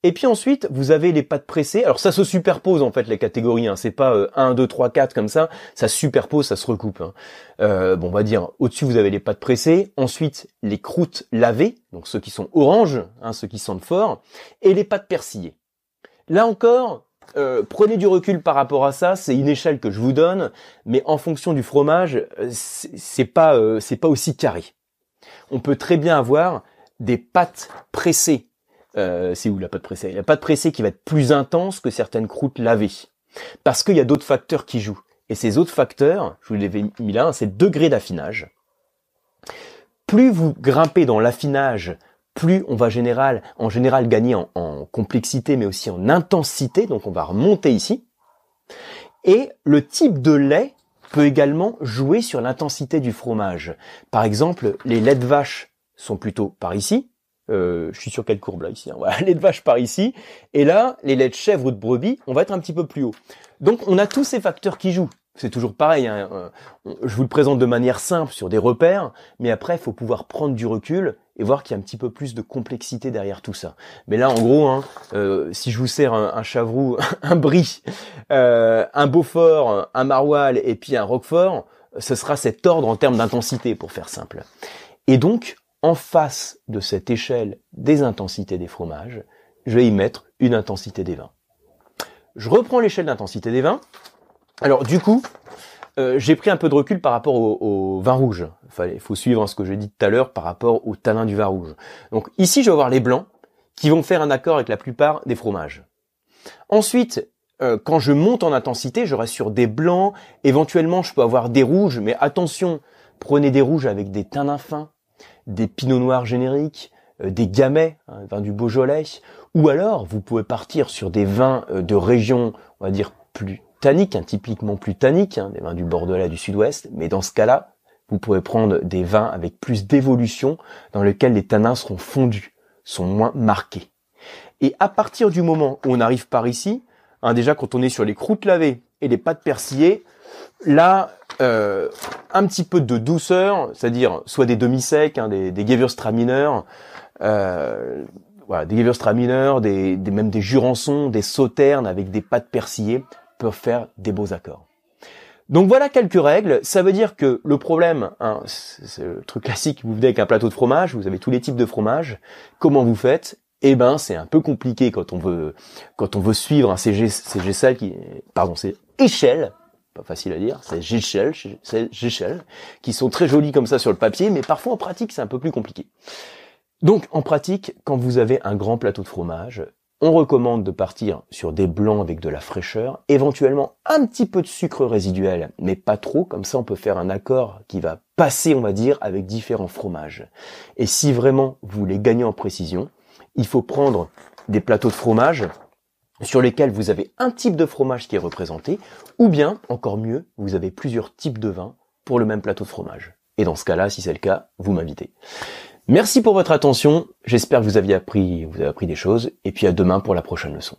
et puis ensuite, vous avez les pâtes pressées. Alors ça se superpose en fait les catégories. Hein. C'est pas 1, 2, 3, 4 comme ça. Ça se superpose, ça se recoupe. Hein. Euh, bon, on va dire au-dessus vous avez les pâtes pressées. Ensuite les croûtes lavées, donc ceux qui sont oranges, hein, ceux qui sentent fort, et les pâtes persillées. Là encore, euh, prenez du recul par rapport à ça. C'est une échelle que je vous donne, mais en fonction du fromage, euh, c'est pas pas aussi carré. On peut très bien avoir des pâtes pressées euh, c'est où la pâte pressée La pâte pressée qui va être plus intense que certaines croûtes lavées. Parce qu'il y a d'autres facteurs qui jouent. Et ces autres facteurs, je vous les ai mis là, c'est le degré d'affinage. Plus vous grimpez dans l'affinage, plus on va en général gagner en, complexité, mais aussi en intensité. Donc on va remonter ici. Et le type de lait peut également jouer sur l'intensité du fromage. Par exemple, les laits de vache sont plutôt par ici, euh, je suis sur quelle courbe là ici hein. Lait [laughs] de vache par ici. Et là, les laits de chèvre ou de brebis, on va être un petit peu plus haut. Donc on a tous ces facteurs qui jouent. C'est toujours pareil. Hein. Euh, je vous le présente de manière simple sur des repères, mais après, il faut pouvoir prendre du recul et voir qu'il y a un petit peu plus de complexité derrière tout ça. Mais là, en gros, hein, euh, si je vous sers un, un chavroux, [laughs] un brie, un beaufort, un maroilles et puis un roquefort, ce sera cet ordre en termes d'intensité, pour faire simple. Et donc, en face de cette échelle des intensités des fromages, je vais y mettre une intensité des vins. Je reprends l'échelle d'intensité des vins. Alors du coup, euh, j'ai pris un peu de recul par rapport au, vin rouge. Il faut suivre ce que j'ai dit tout à l'heure par rapport au tanin du vin rouge. Donc ici, je vais avoir les blancs qui vont faire un accord avec la plupart des fromages. Ensuite, euh, quand je monte en intensité, je reste sur des blancs. Éventuellement, je peux avoir des rouges, mais attention, prenez des rouges avec des tanins fins, des pinots noirs génériques, euh, des gamay, hein, vin du Beaujolais, ou alors vous pouvez partir sur des vins euh, de régions, on va dire, plus tanniques, hein, typiquement plus tanniques, hein, des vins du Bordelais, du Sud-Ouest, mais dans ce cas-là, vous pouvez prendre des vins avec plus d'évolution, dans lesquels les tanins seront fondus, sont moins marqués. Et à partir du moment où on arrive par ici, déjà quand on est sur les croûtes lavées et les pâtes persillées, là, euh, un petit peu de douceur, c'est-à-dire soit des demi-secs, hein, des, des Gewürztraminer, euh, voilà, des Gewürztraminer, des, des, même des Jurançons, des Sauternes avec des pâtes persillées peuvent faire des beaux accords. Donc voilà quelques règles. Ça veut dire que le problème, hein, c'est le truc classique, vous venez avec un plateau de fromage, vous avez tous les types de fromage. Comment vous faites? Eh ben c'est un peu compliqué quand on veut quand on veut suivre un CG CGCL qui pardon c'est échelle pas facile à dire c'est Géchelle c'est Géchelle qui sont très jolis comme ça sur le papier mais parfois en pratique c'est un peu plus compliqué donc en pratique quand vous avez un grand plateau de fromage on recommande de partir sur des blancs avec de la fraîcheur, éventuellement un petit peu de sucre résiduel, mais pas trop, comme ça on peut faire un accord qui va passer, on va dire, avec différents fromages. Et si vraiment vous voulez gagner en précision, il faut prendre des plateaux de fromage sur lesquels vous avez un type de fromage qui est représenté, ou bien, encore mieux, vous avez plusieurs types de vins pour le même plateau de fromage. Et dans ce cas-là, si c'est le cas, vous m'invitez. Merci pour votre attention. J'espère que vous aviez appris, vous avez appris des choses. Et puis à demain pour la prochaine leçon.